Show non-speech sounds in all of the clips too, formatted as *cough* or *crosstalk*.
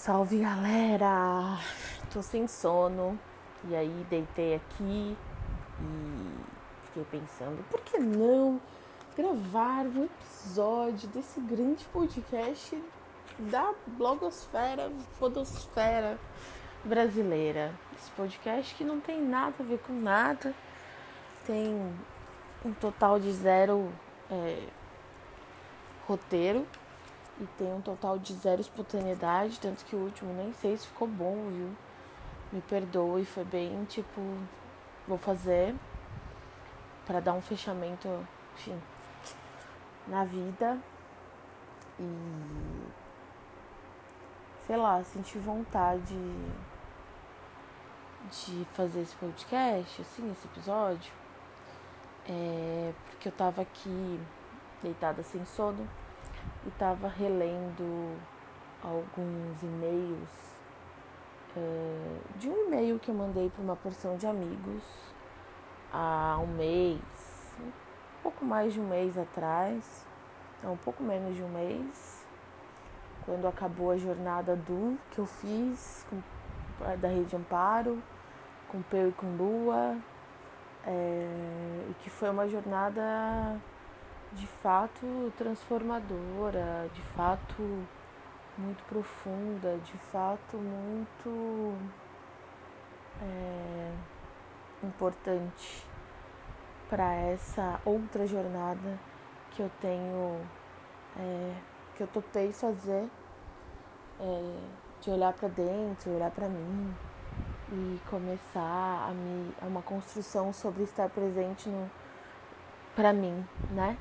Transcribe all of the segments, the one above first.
Salve galera! Tô sem sono e aí deitei aqui e fiquei pensando, por que não gravar um episódio desse grande podcast da blogosfera, podosfera brasileira? Esse podcast que não tem nada a ver com nada, tem um total de zero é, roteiro e tem um total de zero espontaneidade, tanto que o último nem sei se ficou bom, viu? Me perdoe, foi bem tipo, vou fazer para dar um fechamento, enfim, na vida. E sei lá, senti vontade de fazer esse podcast, assim, esse episódio, é porque eu tava aqui deitada sem sono e estava relendo alguns e-mails é, de um e-mail que eu mandei para uma porção de amigos há um mês, um pouco mais de um mês atrás, não, um pouco menos de um mês, quando acabou a jornada do que eu fiz com, da Rede Amparo, com Peu e com Lua, é, e que foi uma jornada de fato transformadora, de fato muito profunda, de fato muito é, importante para essa outra jornada que eu tenho, é, que eu topei fazer, é, de olhar para dentro, olhar para mim e começar a me a uma construção sobre estar presente no para mim, né?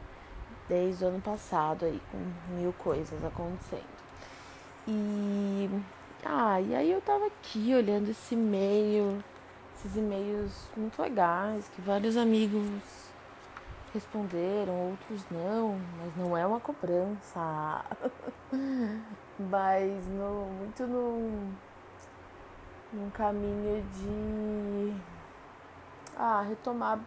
Desde o ano passado aí, com mil coisas acontecendo. E, ah, e aí eu tava aqui olhando esse e-mail, esses e-mails muito legais, que vários amigos responderam, outros não, mas não é uma cobrança. *laughs* mas no, muito num, num caminho de ah, retomar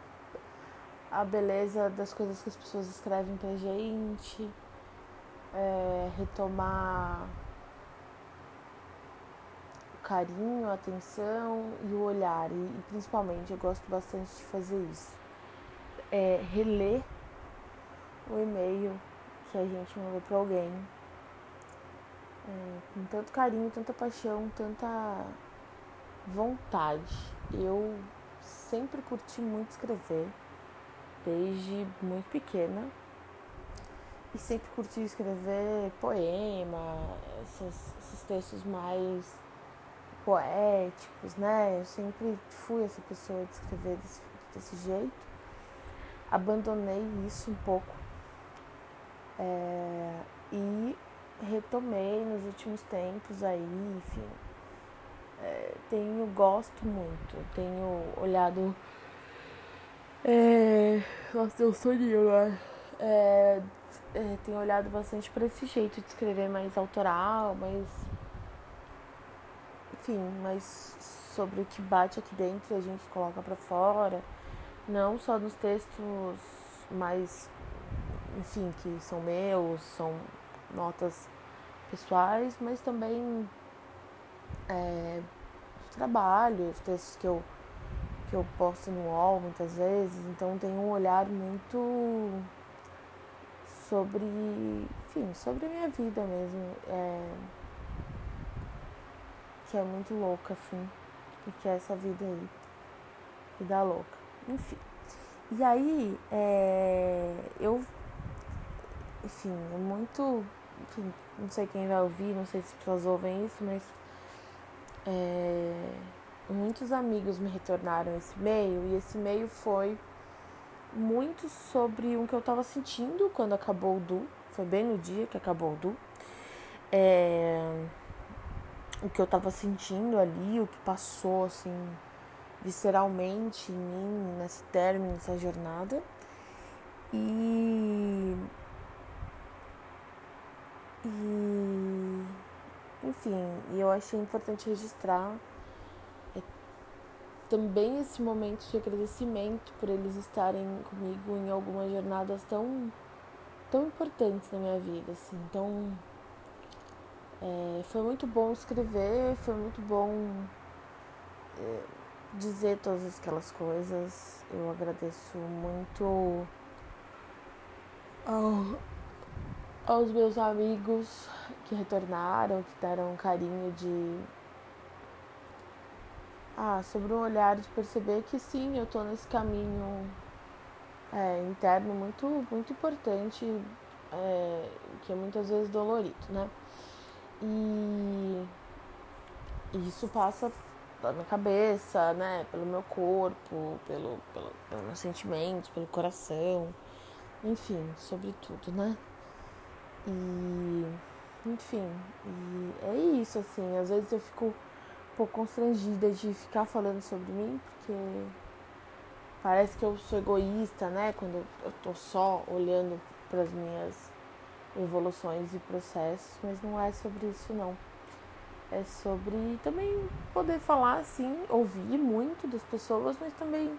a beleza das coisas que as pessoas escrevem pra gente, é, retomar o carinho, a atenção e o olhar. E, e principalmente eu gosto bastante de fazer isso. É, reler o e-mail que a gente mandou para alguém. É, com tanto carinho, tanta paixão, tanta vontade. Eu sempre curti muito escrever desde muito pequena e sempre curti escrever poema, esses, esses textos mais poéticos, né? Eu sempre fui essa pessoa de escrever desse, desse jeito. Abandonei isso um pouco é, e retomei nos últimos tempos aí, enfim. É, tenho, gosto muito, tenho olhado é... Nossa, deu soninho agora. É... É, tenho olhado bastante para esse jeito de escrever mais autoral, mais. Enfim, mais sobre o que bate aqui dentro e a gente coloca para fora. Não só nos textos mais. Enfim, que são meus, são notas pessoais, mas também. É, trabalho, os textos que eu que eu posto no UOL muitas vezes, então tem um olhar muito sobre, enfim, sobre a minha vida mesmo, é, que é muito louca, assim, e que é essa vida aí, vida louca, enfim. E aí, é, eu, enfim, é muito, enfim, não sei quem vai ouvir, não sei se as pessoas ouvem isso, mas é, muitos amigos me retornaram esse e-mail e esse e-mail foi muito sobre o que eu estava sentindo quando acabou o Du. Foi bem no dia que acabou o Du. É, o que eu estava sentindo ali, o que passou assim visceralmente em mim nesse término, nessa jornada. E, e enfim, eu achei importante registrar também esse momento de agradecimento por eles estarem comigo em algumas jornadas tão tão importantes na minha vida, assim, tão É, foi muito bom escrever, foi muito bom é, dizer todas aquelas coisas. Eu agradeço muito ao, aos meus amigos que retornaram, que deram um carinho de. Ah, sobre um olhar de perceber que sim, eu tô nesse caminho é, interno muito, muito importante, é, que é muitas vezes dolorido, né? E isso passa pela minha cabeça, né? Pelo meu corpo, pelo, pelo, pelos meus sentimentos, pelo coração, enfim, sobre tudo, né? E enfim, e é isso, assim, às vezes eu fico pouco constrangida de ficar falando sobre mim, porque parece que eu sou egoísta, né? Quando eu tô só olhando para as minhas evoluções e processos, mas não é sobre isso não. É sobre também poder falar assim, ouvir muito das pessoas, mas também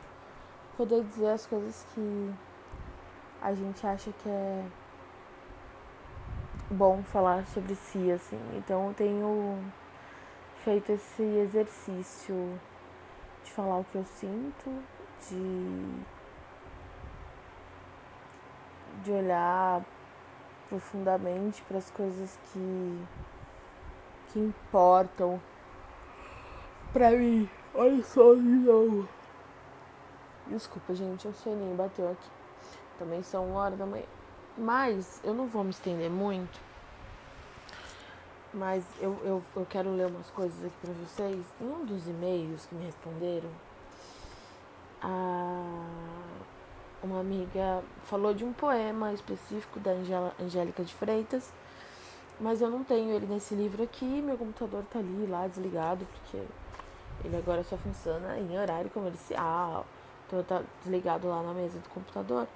poder dizer as coisas que a gente acha que é bom falar sobre si, assim. Então eu tenho feito esse exercício de falar o que eu sinto, de, de olhar profundamente para as coisas que, que importam pra mim. Olha só de. Desculpa, gente, um soninho bateu aqui. Também são uma hora da manhã. Mas eu não vou me estender muito. Mas eu, eu, eu quero ler umas coisas aqui pra vocês. Em um dos e-mails que me responderam, a, uma amiga falou de um poema específico da Angélica de Freitas. Mas eu não tenho ele nesse livro aqui. Meu computador tá ali, lá, desligado, porque ele agora só funciona em horário comercial. Então tá desligado lá na mesa do computador.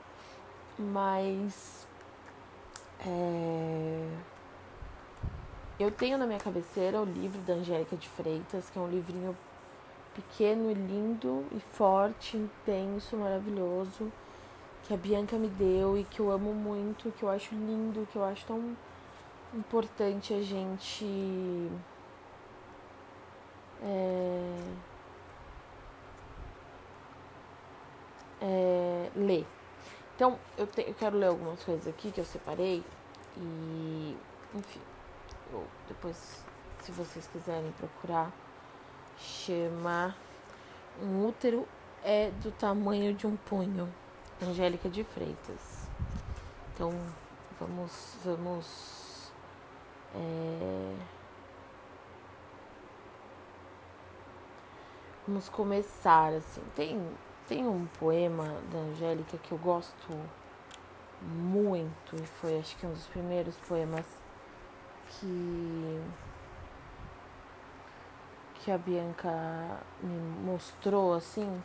Mas é... Eu tenho na minha cabeceira o livro da Angélica de Freitas, que é um livrinho pequeno lindo e forte, intenso, maravilhoso, que a Bianca me deu e que eu amo muito, que eu acho lindo, que eu acho tão importante a gente é, é, ler. Então, eu, te, eu quero ler algumas coisas aqui que eu separei e, enfim, depois, se vocês quiserem procurar, chama Um útero é do tamanho de um punho, Angélica de Freitas. Então, vamos, vamos. É, vamos começar assim. Tem, tem um poema da Angélica que eu gosto muito e foi acho que um dos primeiros poemas que que a Bianca me mostrou assim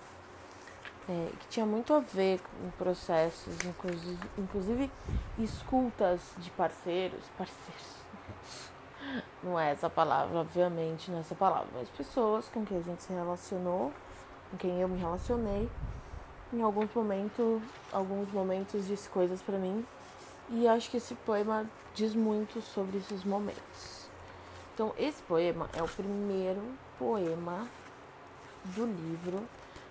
é, que tinha muito a ver com processos, inclusive, inclusive escutas de parceiros, parceiros. *laughs* Não é essa palavra, obviamente, não é essa palavra, mas pessoas com quem a gente se relacionou, com quem eu me relacionei em alguns momentos, alguns momentos disse coisas para mim e acho que esse poema diz muito sobre esses momentos. Então, esse poema é o primeiro poema do livro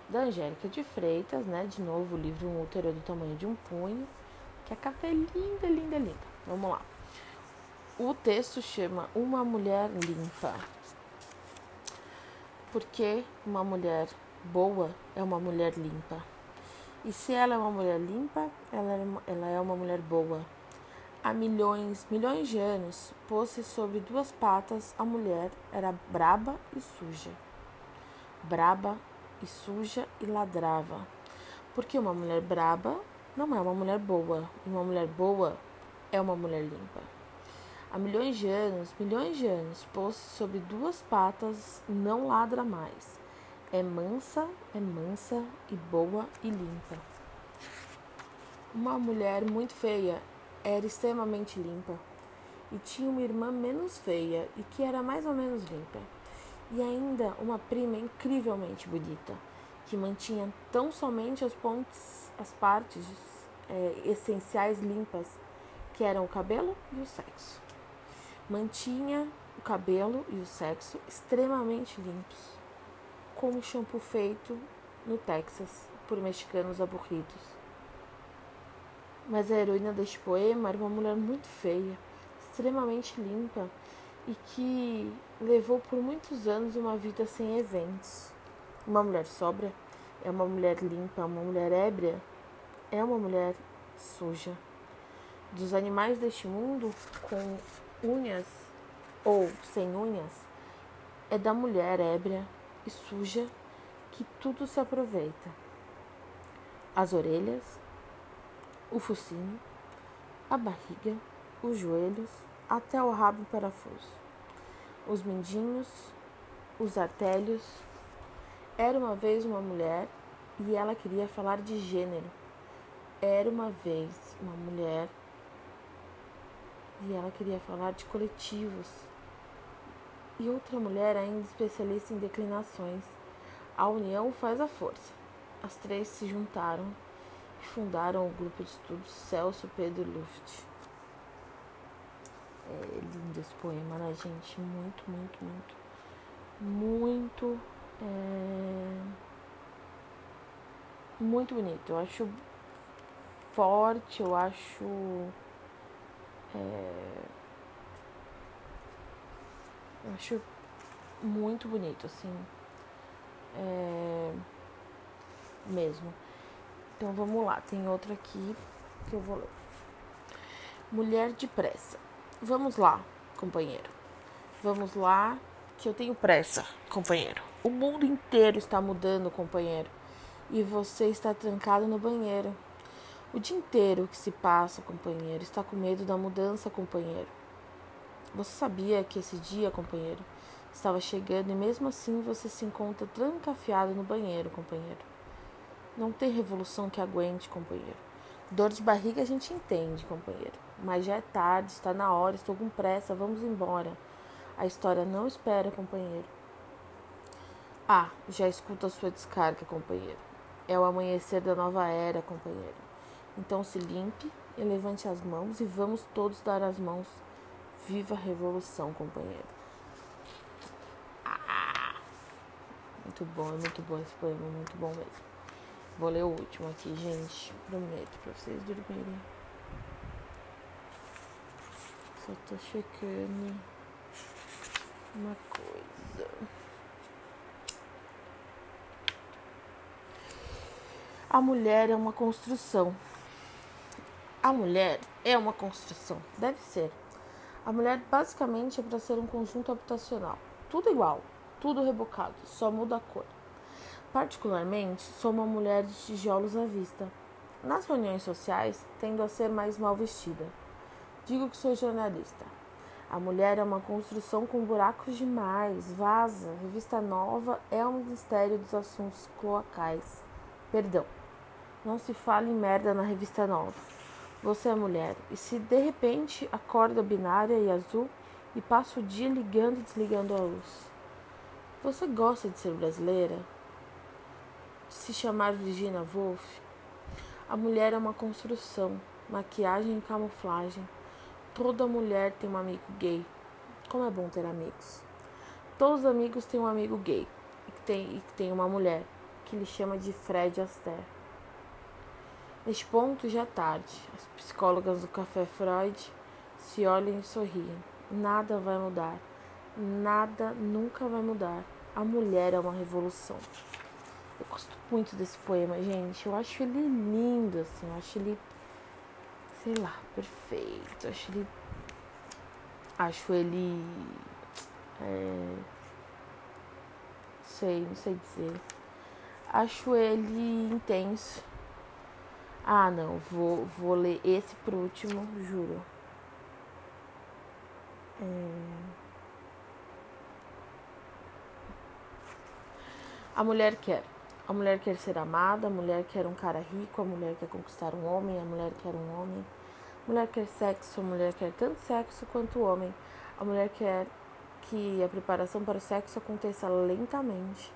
da Angélica de Freitas, né? De novo, o livro Um útero do tamanho de um punho, que a capa é linda, linda, linda. Vamos lá. O texto chama Uma Mulher Limpa. Porque uma mulher boa é uma mulher limpa. E se ela é uma mulher limpa, ela é uma, ela é uma mulher boa. Há milhões, milhões de anos, pôs-se sobre duas patas, a mulher era braba e suja. Braba e suja e ladrava. Porque uma mulher braba não é uma mulher boa, e uma mulher boa é uma mulher limpa. Há milhões de anos, milhões de anos, pôs-se sobre duas patas, não ladra mais é mansa, é mansa e boa e limpa. Uma mulher muito feia era extremamente limpa e tinha uma irmã menos feia e que era mais ou menos limpa. E ainda uma prima incrivelmente bonita, que mantinha tão somente as pontes, as partes é, essenciais limpas, que eram o cabelo e o sexo. Mantinha o cabelo e o sexo extremamente limpos, como o shampoo feito no Texas por mexicanos aburridos. Mas a heroína deste poema era uma mulher muito feia, extremamente limpa e que levou por muitos anos uma vida sem eventos. Uma mulher sobra é uma mulher limpa, uma mulher ébria é uma mulher suja. Dos animais deste mundo, com unhas ou sem unhas, é da mulher ébria e suja que tudo se aproveita. As orelhas, o focinho, a barriga, os joelhos, até o rabo parafuso. Os mindinhos, os artérios. Era uma vez uma mulher e ela queria falar de gênero. Era uma vez uma mulher e ela queria falar de coletivos. E outra mulher ainda especialista em declinações. A união faz a força. As três se juntaram e fundaram o grupo de estudos Celso Pedro Luft. É lindo esse poema, né, gente? Muito, muito, muito. Muito. É... Muito bonito. Eu acho forte, eu acho. É... Eu acho muito bonito, assim. É... Mesmo. Então vamos lá, tem outro aqui que eu vou ler. Mulher de pressa. Vamos lá, companheiro. Vamos lá, que eu tenho pressa, companheiro. O mundo inteiro está mudando, companheiro. E você está trancado no banheiro. O dia inteiro que se passa, companheiro, está com medo da mudança, companheiro. Você sabia que esse dia, companheiro, estava chegando e mesmo assim você se encontra trancafiado no banheiro, companheiro. Não tem revolução que aguente, companheiro. Dor de barriga a gente entende, companheiro. Mas já é tarde, está na hora, estou com pressa, vamos embora. A história não espera, companheiro. Ah, já escuta a sua descarga, companheiro. É o amanhecer da nova era, companheiro. Então se limpe e levante as mãos e vamos todos dar as mãos. Viva a revolução, companheiro. Ah, muito bom, é muito bom esse poema, muito bom mesmo. Vou ler o último aqui, gente. Prometo pra vocês dormirem. Só tô checando uma coisa. A mulher é uma construção. A mulher é uma construção, deve ser. A mulher basicamente é para ser um conjunto habitacional. Tudo igual, tudo rebocado, só muda a cor. Particularmente, sou uma mulher de tijolos à vista. Nas reuniões sociais, tendo a ser mais mal vestida. Digo que sou jornalista. A mulher é uma construção com buracos demais. Vaza. Revista nova é o Ministério dos Assuntos Cloacais. Perdão. Não se fala em merda na revista nova. Você é mulher e se de repente acorda binária e azul e passa o dia ligando e desligando a luz. Você gosta de ser brasileira? De se chamar Virginia Woolf? A mulher é uma construção, maquiagem e camuflagem. Toda mulher tem um amigo gay. Como é bom ter amigos. Todos os amigos têm um amigo gay e que tem, e que tem uma mulher que ele chama de Fred Astaire. Neste ponto já é tarde. As psicólogas do Café Freud se olham e sorriem. Nada vai mudar. Nada nunca vai mudar. A mulher é uma revolução. Eu gosto muito desse poema, gente. Eu acho ele lindo, assim. Eu acho ele sei lá, perfeito. Acho ele. Acho ele. É, sei, não sei dizer. Acho ele intenso. Ah, não, vou, vou ler esse por último, juro. É... A mulher quer. A mulher quer ser amada, a mulher quer um cara rico, a mulher quer conquistar um homem, a mulher quer um homem. A mulher quer sexo, a mulher quer tanto sexo quanto o homem. A mulher quer que a preparação para o sexo aconteça lentamente.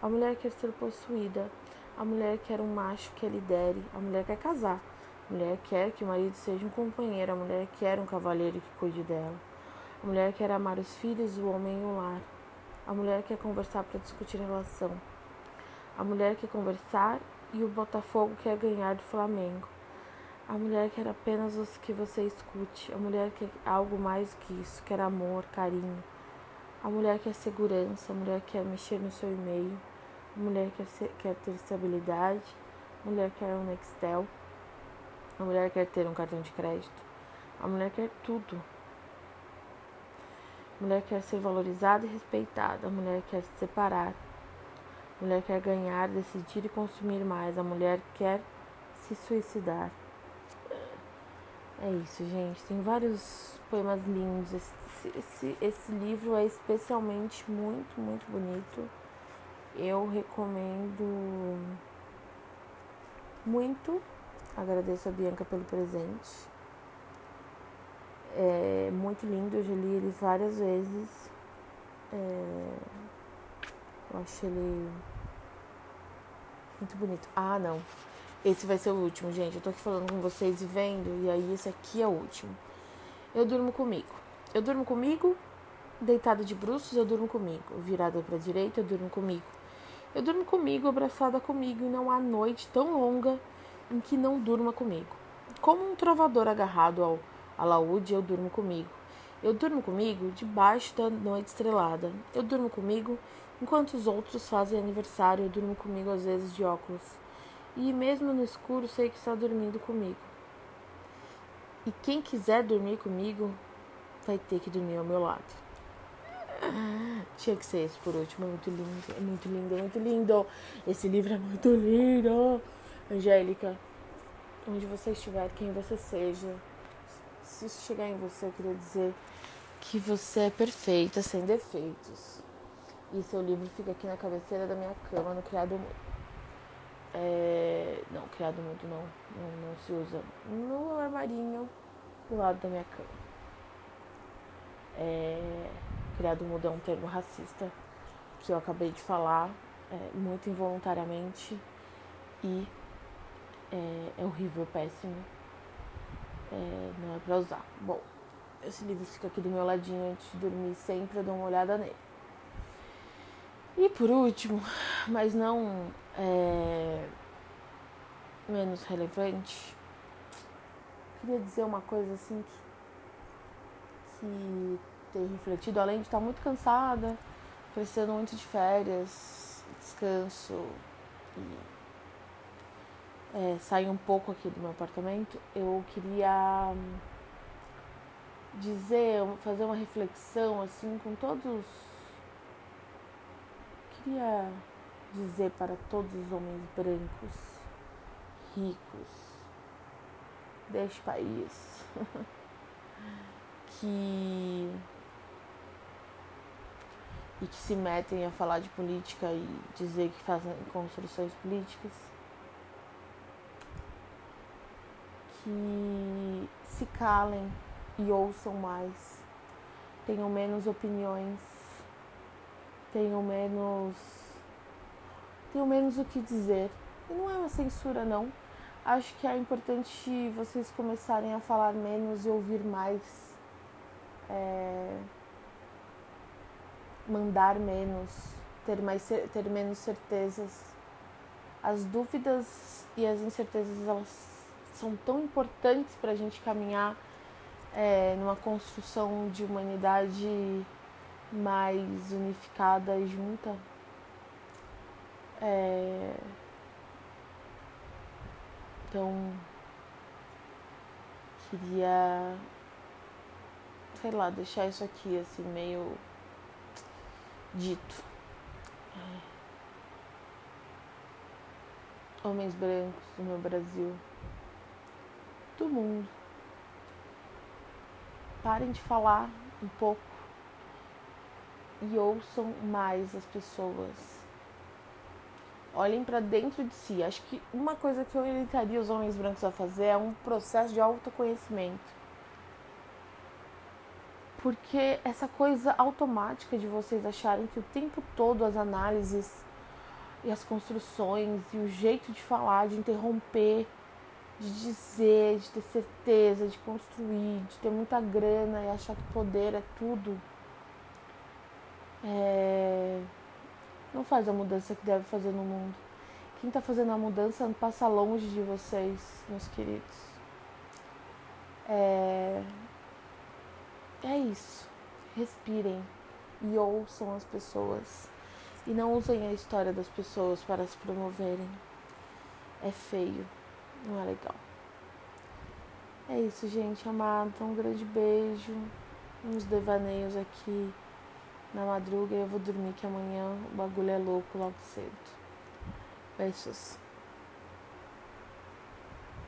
A mulher quer ser possuída. A mulher quer um macho que a lidere. A mulher quer casar. A mulher quer que o marido seja um companheiro. A mulher quer um cavalheiro que cuide dela. A mulher quer amar os filhos, o homem e o lar. A mulher quer conversar para discutir relação. A mulher quer conversar e o Botafogo quer ganhar do Flamengo. A mulher quer apenas o que você escute. A mulher quer algo mais que isso, quer amor, carinho. A mulher quer segurança, a mulher quer mexer no seu e-mail. Mulher quer, ser, quer ter estabilidade. Mulher quer um Nextel. A mulher quer ter um cartão de crédito. A mulher quer tudo. A mulher quer ser valorizada e respeitada. A mulher quer se separar. A mulher quer ganhar, decidir e consumir mais. A mulher quer se suicidar. É isso, gente. Tem vários poemas lindos. Esse, esse, esse livro é especialmente muito, muito bonito. Eu recomendo muito. Agradeço a Bianca pelo presente. É muito lindo, eu já li ele várias vezes. É, eu acho ele muito bonito. Ah, não. Esse vai ser o último, gente. Eu tô aqui falando com vocês e vendo, e aí esse aqui é o último. Eu durmo comigo. Eu durmo comigo, deitada de bruços, eu durmo comigo. Virada para direita, eu durmo comigo. Eu durmo comigo, abraçada comigo, e não há noite tão longa em que não durma comigo. Como um trovador agarrado ao alaúde, eu durmo comigo. Eu durmo comigo debaixo da noite estrelada. Eu durmo comigo enquanto os outros fazem aniversário. Eu durmo comigo às vezes de óculos. E mesmo no escuro sei que está dormindo comigo. E quem quiser dormir comigo vai ter que dormir ao meu lado. Tinha que ser esse por último, é muito lindo, é muito lindo, é muito lindo. Esse livro é muito lindo. Angélica, onde você estiver, quem você seja, se isso chegar em você, eu queria dizer que você é perfeita, sem defeitos. E seu livro fica aqui na cabeceira da minha cama, no criado mudo. É... Não, criado mudo não, não, não se usa. No armarinho do lado da minha cama. É... Criado mudo é um termo racista que eu acabei de falar, é, muito involuntariamente e é, é horrível, péssimo. É, não é pra usar. Bom, esse livro fica aqui do meu ladinho antes de dormir, sempre eu dou uma olhada nele. E por último, mas não é, menos relevante, queria dizer uma coisa assim que, que tem refletido, além de estar muito cansada, precisando muito de férias, descanso e é, sair um pouco aqui do meu apartamento, eu queria hum, dizer, fazer uma reflexão assim com todos. Queria dizer para todos os homens brancos, ricos deste país *laughs* que e que se metem a falar de política e dizer que fazem construções políticas que se calem e ouçam mais, tenham menos opiniões, tenham menos. tenham menos o que dizer. E não é uma censura, não. Acho que é importante vocês começarem a falar menos e ouvir mais. É, mandar menos, ter, mais, ter menos certezas. As dúvidas e as incertezas elas são tão importantes para a gente caminhar é, numa construção de humanidade mais unificada e junta. É... Então, queria, sei lá, deixar isso aqui assim, meio dito. Homens brancos do meu Brasil do mundo. Parem de falar um pouco e ouçam mais as pessoas. Olhem para dentro de si. Acho que uma coisa que eu orientaria os homens brancos a fazer é um processo de autoconhecimento. Porque essa coisa automática de vocês acharem que o tempo todo as análises e as construções e o jeito de falar, de interromper, de dizer, de ter certeza, de construir, de ter muita grana e achar que poder é tudo, é... não faz a mudança que deve fazer no mundo. Quem está fazendo a mudança passa longe de vocês, meus queridos. É, é isso. Respirem e ouçam as pessoas. E não usem a história das pessoas para se promoverem. É feio, não é legal. É isso, gente amada. Um grande beijo. Uns devaneios aqui na madruga. Eu vou dormir que amanhã o bagulho é louco logo cedo. Beijos.